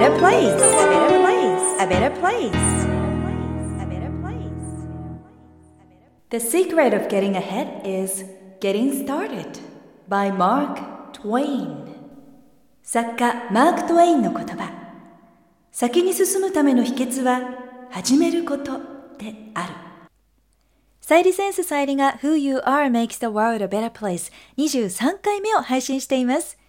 better place, a better place, a better place. The secret of getting ahead is getting started by Mark Twain. 作家マーク・トウェインの言葉。先に進むための秘訣は始めることである。サイリセンスサイリが Who You Are Makes the World a Better Place 23回目を配信しています。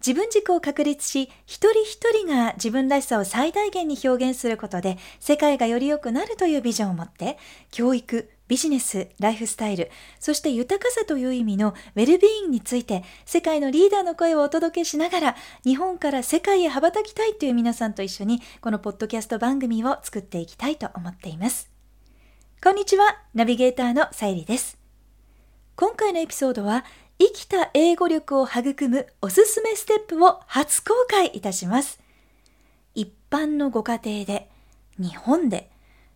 自分軸を確立し、一人一人が自分らしさを最大限に表現することで、世界がより良くなるというビジョンを持って、教育、ビジネス、ライフスタイル、そして豊かさという意味のウェルビーイングについて、世界のリーダーの声をお届けしながら、日本から世界へ羽ばたきたいという皆さんと一緒に、このポッドキャスト番組を作っていきたいと思っています。こんにちは、ナビゲーターのさゆりです。今回のエピソードは、生きた英語力を育むおすすめステップを初公開いたします。一般のご家庭で、日本で、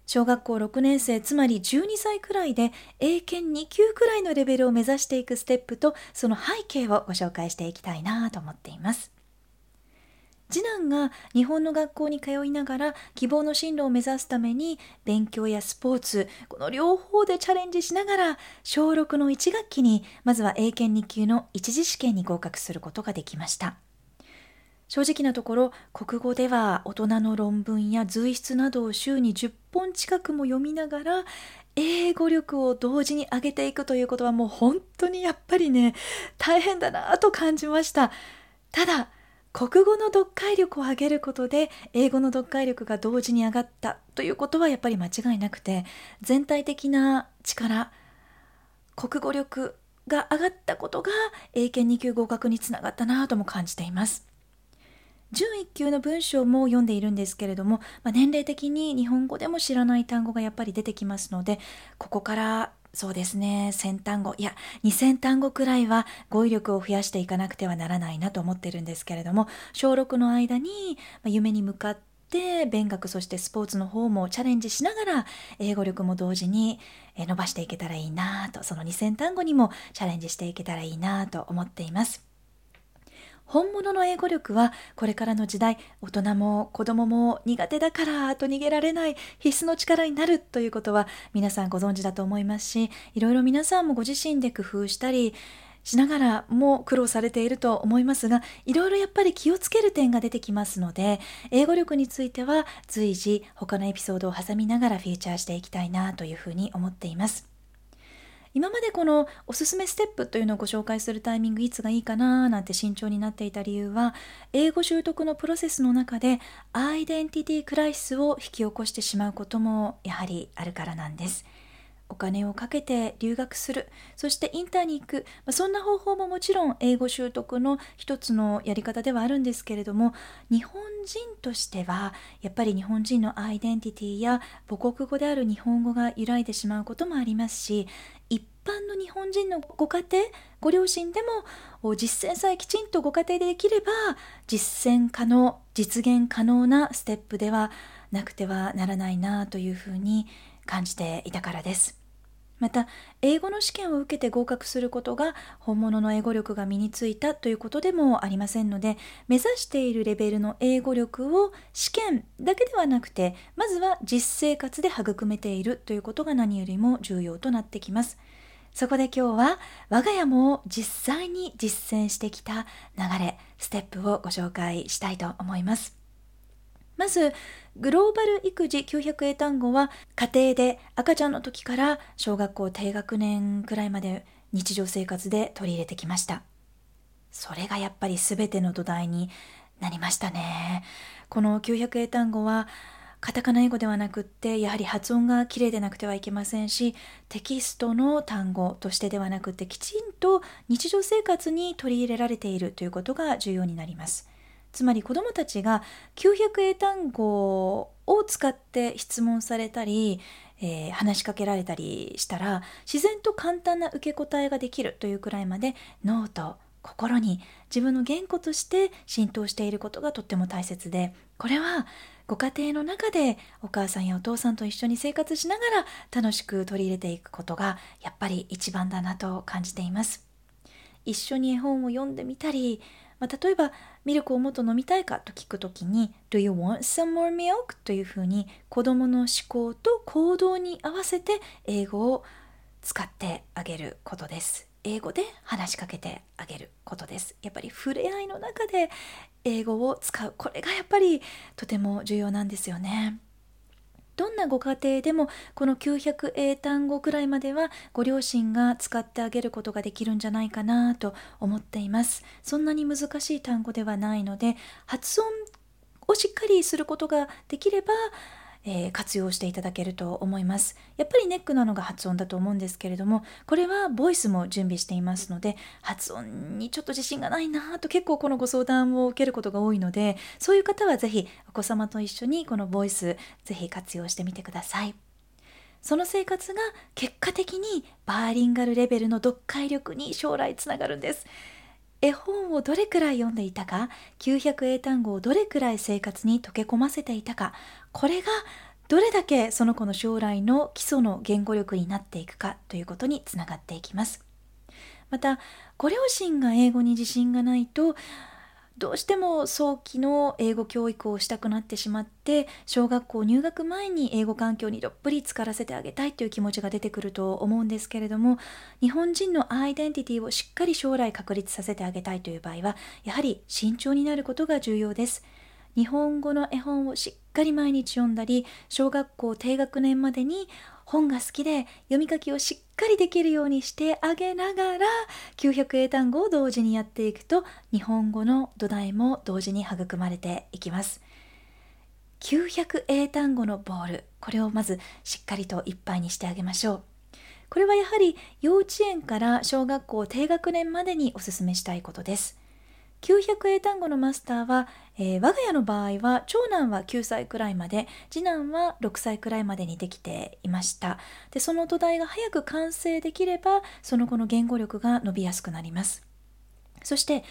小学校6年生、つまり12歳くらいで英検2級くらいのレベルを目指していくステップとその背景をご紹介していきたいなと思っています。次男が日本の学校に通いながら希望の進路を目指すために勉強やスポーツこの両方でチャレンジしながら小6の1学期にまずは英検2級の一次試験に合格することができました。正直なところ国語では大人の論文や随筆などを週に10本近くも読みながら英語力を同時に上げていくということはもう本当にやっぱりね大変だなと感じました。ただ国語の読解力を上げることで英語の読解力が同時に上がったということはやっぱり間違いなくて全体的な力国語力が上がったことが英検2級合格につながったなとも感じています。準1級の文章も読んでいるんですけれども、まあ、年齢的に日本語でも知らない単語がやっぱり出てきますのでここからそうですね、1000単語、いや、2000単語くらいは語彙力を増やしていかなくてはならないなと思ってるんですけれども、小6の間に夢に向かって、勉学そしてスポーツの方もチャレンジしながら英語力も同時に伸ばしていけたらいいなとその2000単語にもチャレンジしていけたらいいなと思っています。本物の英語力はこれからの時代大人も子供も苦手だからと逃げられない必須の力になるということは皆さんご存知だと思いますしいろいろ皆さんもご自身で工夫したりしながらも苦労されていると思いますがいろいろやっぱり気をつける点が出てきますので英語力については随時他のエピソードを挟みながらフィーチャーしていきたいなというふうに思っています。今までこのおすすめステップというのをご紹介するタイミングいつがいいかななんて慎重になっていた理由は英語習得のプロセスの中でアイデンティティクライシスを引き起こしてしまうこともやはりあるからなんです。お金をかけて留学する。そしてインターに行く、まあ、そんな方法ももちろん英語習得の一つのやり方ではあるんですけれども日本人としてはやっぱり日本人のアイデンティティや母国語である日本語が揺らいでしまうこともありますし一般の日本人のご家庭ご両親でも実践さえきちんとご家庭でできれば実践可能実現可能なステップではなくてはならないなというふうに感じていたからです。また英語の試験を受けて合格することが本物の英語力が身についたということでもありませんので目指しているレベルの英語力を試験だけではなくてまずは実生活で育めているということが何よりも重要となってきます。そこで今日は我が家も実際に実践してきた流れ、ステップをご紹介したいと思います。まず、グローバル育児900英単語は家庭で赤ちゃんの時から小学校低学年くらいまで日常生活で取り入れてきました。それがやっぱり全ての土台になりましたね。この900英単語はカタカナ英語ではなくってやはり発音がきれいでなくてはいけませんしテキストの単語としてではなくってきちんと日常生活に取り入れられているということが重要になりますつまり子どもたちが900英単語を使って質問されたり、えー、話しかけられたりしたら自然と簡単な受け答えができるというくらいまで脳と心に自分の言語として浸透していることがとっても大切でこれはご家庭の中でお母さんやお父さんと一緒に生活しながら楽しく取り入れていくことがやっぱり一番だなと感じています。一緒に絵本を読んでみたりまあ、例えばミルクをもっと飲みたいかと聞くときに Do you want some more milk? というふうに子どもの思考と行動に合わせて英語を使ってあげることです。英語で話しかけてあげることです。やっぱり触れ合いの中で英語を使う。これがやっぱりとても重要なんですよね。どんなご家庭でもこの900英単語くらいまではご両親が使ってあげることができるんじゃないかなと思っています。そんなに難しい単語ではないので発音をしっかりすることができればえー、活用していただけると思います。やっぱりネックなのが発音だと思うんですけれども、これはボイスも準備していますので、発音にちょっと自信がないなと結構このご相談を受けることが多いので、そういう方はぜひお子様と一緒にこのボイスぜひ活用してみてください。その生活が結果的にバーリンガルレベルの読解力に将来つながるんです。絵本をどれくらい読んでいたか900英単語をどれくらい生活に溶け込ませていたかこれがどれだけその子の将来の基礎の言語力になっていくかということにつながっていきますまたご両親が英語に自信がないとどうしても早期の英語教育をしたくなってしまって小学校入学前に英語環境にどっぷり浸からせてあげたいという気持ちが出てくると思うんですけれども日本人のアイデンティティをしっかり将来確立させてあげたいという場合はやはり慎重になることが重要です。日本語の絵本をしっかり毎日読んだり小学校低学年までに本が好きで読み書きをしっかりできるようにしてあげながら900英単語を同時にやっていくと日本語の土台も同時に育まれていきます。900英単語のボールこれをまずしっかりといっぱいにしてあげましょう。これはやはり幼稚園から小学校低学年までにお勧めしたいことです。900英単語のマスターは、えー、我が家の場合は長男は9歳くらいまで次男は6歳くらいまでにできていました。でその土台が早く完成できればその後の言語力が伸びやすくなります。そして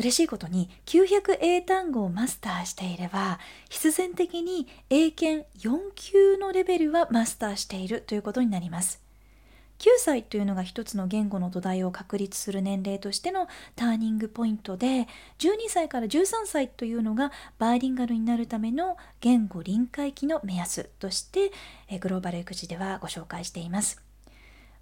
嬉しいことに900英単語をマスターしていれば必然的に英検4級のレベルはマスターしているということになります。9歳というのが一つの言語の土台を確立する年齢としてのターニングポイントで12歳から13歳というのがバイリンガルになるための言語臨界期の目安としてグローバル育児ではご紹介しています。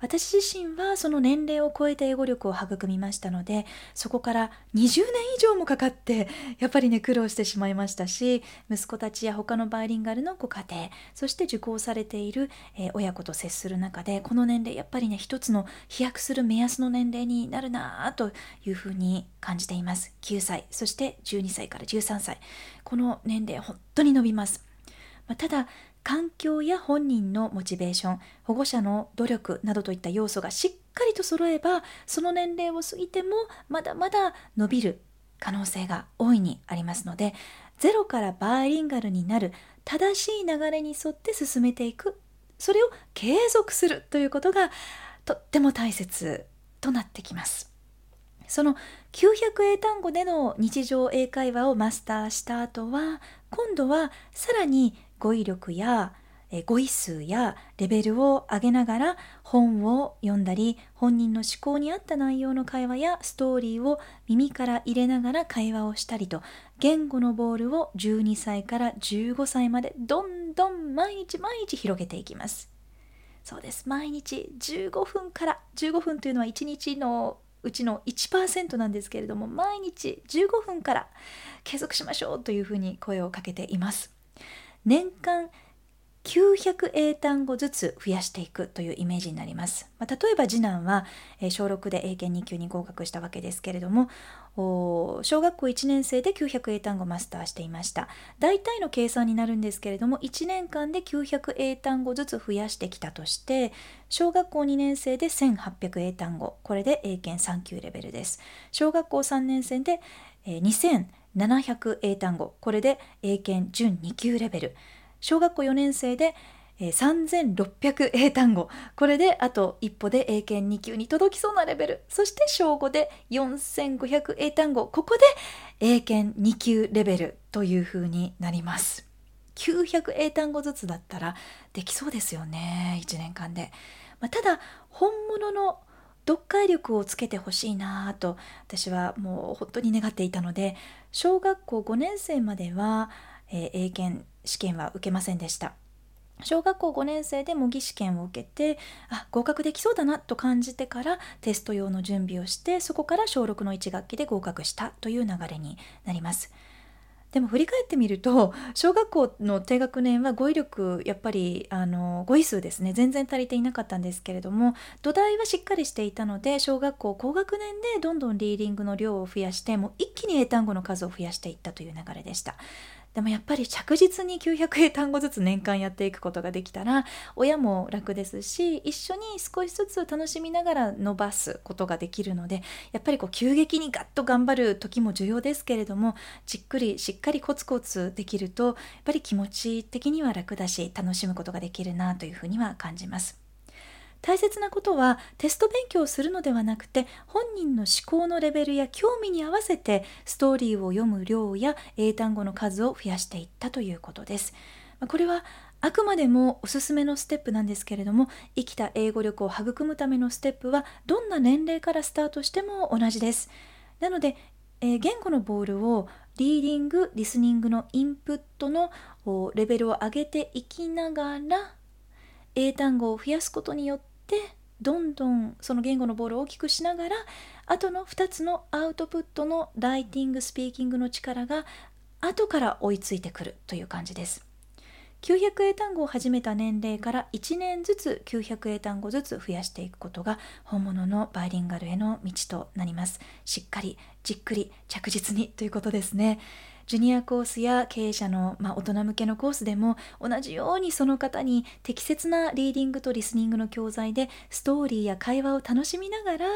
私自身はその年齢を超えた英語力を育みましたのでそこから20年以上もかかってやっぱりね苦労してしまいましたし息子たちや他のバイリンガルのご家庭そして受講されている、え、親子と接する中でこの年齢やっぱりね一つの飛躍する目安の年齢になるなというふうに感じています。9歳そして12歳から13歳。この年齢本当に伸びます、ま、ただ環境や本人のモチベーション保護者の努力などといった要素がしっかりと揃えばその年齢を過ぎてもまだまだ伸びる可能性が大いにありますのでゼロからバイリンガルになる正しい流れに沿って進めていくそれを継続するということがとっても大切となってきます。その900英単語での日常英会話をマスターした後は今度はさらに語彙力や語彙数やレベルを上げながら本を読んだり本人の思考に合った内容の会話やストーリーを耳から入れながら会話をしたりと言語のボールを12歳から15歳までどんどん毎日毎日広げていきます。そうです。毎日15分から15分というのは1日のうちの1%なんですけれども毎日15分から継続しましょうというふうに声をかけています。年間900英単語ずつ増やしていくというイメージになります。まあ、例えば次男は、小6で英検2級に合格したわけですけれども小学校1年生で900英単語マスターしていました。大体の計算になるんですけれども1年間で900英単語ずつ増やしてきたとして小学校2年生で1800英単語これで英検3級レベルです。小学校3年生で、え2000 700英単語。これで英検準2級レベル。小学校4年生で3600英単語。これであと一歩で英検2級に届きそうなレベル。そして小5で4500英単語。ここで英検2級レベルというふうになります。900英単語ずつだったらできそうですよね。1年間で、まあ、ただ本物の読解力をつけてほしいなと私はもう本当に願っていたので小学校5年生までは、えー、英検試験は受けませんでした。小学校5年生で模擬試験を受けてあ合格できそうだなと感じてからテスト用の準備をしてそこから小6の1学期で合格したという流れになります。でも振り返ってみると小学校の低学年は語彙力やっぱりあの語彙数ですね全然足りていなかったんですけれども土台はしっかりしていたので小学校高学年でどんどんリーディングの量を増やしてもう一気に英単語の数を増やしていったという流れでした。でもやっぱり着実に900英単語ずつ年間やっていくことができたら親も楽ですし一緒に少しずつ楽しみながら伸ばすことができるのでやっぱりこう急激にガッと頑張る時も重要ですけれどもじっくりしっかりコツコツできるとやっぱり気持ち的には楽だし楽しむことができるなというふうには感じます。大切なことはテスト勉強をするのではなくて本人の思考のレベルや興味に合わせてストーリーを読む量や英単語の数を増やしていったということです。これはあくまでもおすすめのステップなんですけれども生きた英語力を育むためのステップはどんな年齢からスタートしても同じです。なので、えー、言語のボールをリーディング、リスニングのインプットのレベルを上げていきながら英単語を増やすことによってどんどんその言語のボールを大きくしながらあとの2つのアウトプットのライティングスピーキングの力が後から追いついてくるという感じです。900英単語を始めた年齢から1年ずつ900英単語ずつ増やしていくことが本物のバイリンガルへの道となります。しっかりじっくり着実にということですね。ジュニアコースや経営者の、まあ、大人向けのコースでも同じようにその方に適切なリーディングとリスニングの教材でストーリーや会話を楽しみながら、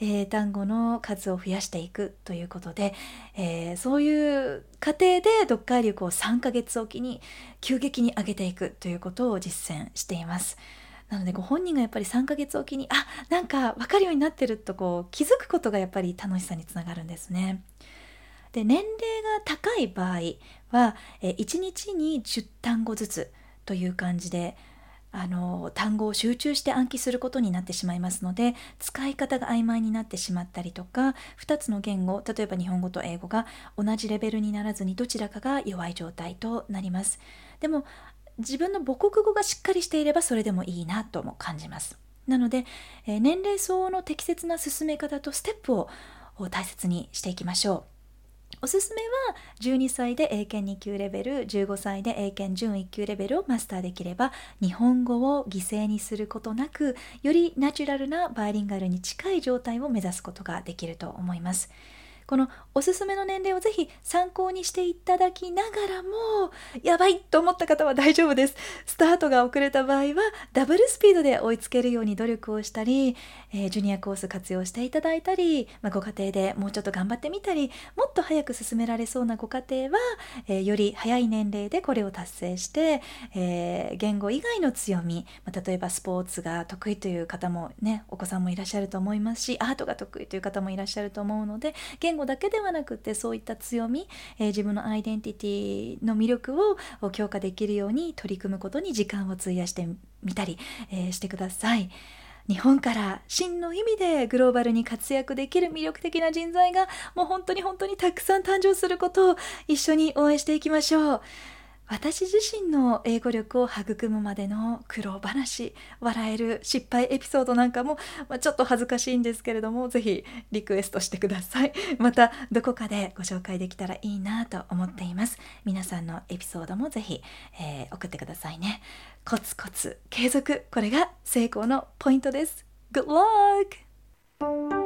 えー、単語の数を増やしていくということで、えー、そういう過程で読解力を3ヶ月おきに急激に上げていくということを実践しています。なのでご本人がやっぱり3ヶ月おきにあなんか分かるようになってるとこう気づくことがやっぱり楽しさにつながるんですね。で年齢が高い場合は、え1日に10単語ずつという感じであの単語を集中して暗記することになってしまいますので使い方が曖昧になってしまったりとか2つの言語例えば日本語と英語が同じレベルにならずにどちらかが弱い状態となります。でも自分の母国語がしっかりしていればそれでもいいなとも感じます。なので、え年齢相応の適切な進め方とステップを大切にしていきましょう。おすすめは12歳で英検2級レベル15歳で英検準1級レベルをマスターできれば日本語を犠牲にすることなくよりナチュラルなバイリンガルに近い状態を目指すことができると思います。このおすすめの年齢をぜひ参考にしていただきながらも、やばいと思った方は大丈夫です。スタートが遅れた場合は、ダブルスピードで追いつけるように努力をしたり、えー、ジュニアコース活用していただいたり、まあ、ご家庭でもうちょっと頑張ってみたり、もっと早く進められそうなご家庭は、えー、より早い年齢でこれを達成して、えー、言語以外の強み、まあ、例えばスポーツが得意という方もね、お子さんもいらっしゃると思いますし、アートが得意という方もいらっしゃると思うので、言言語だけではなくてそういった強み、えー、自分のアイデンティティの魅力を強化できるように取り組むことに時間を費やしてみたり、えー、してください。日本から真の意味でグローバルに活躍できる魅力的な人材がもう本当に本当にたくさん誕生することを一緒に応援していきましょう。私自身の英語力を育むまでの苦労話笑える失敗エピソードなんかも、まあ、ちょっと恥ずかしいんですけれどもぜひリクエストしてください。またどこかでご紹介できたらいいなと思っています。皆さんのエピソードもぜひ、えー、送ってくださいね。コツコツ継続。これが成功のポイントです。Good luck!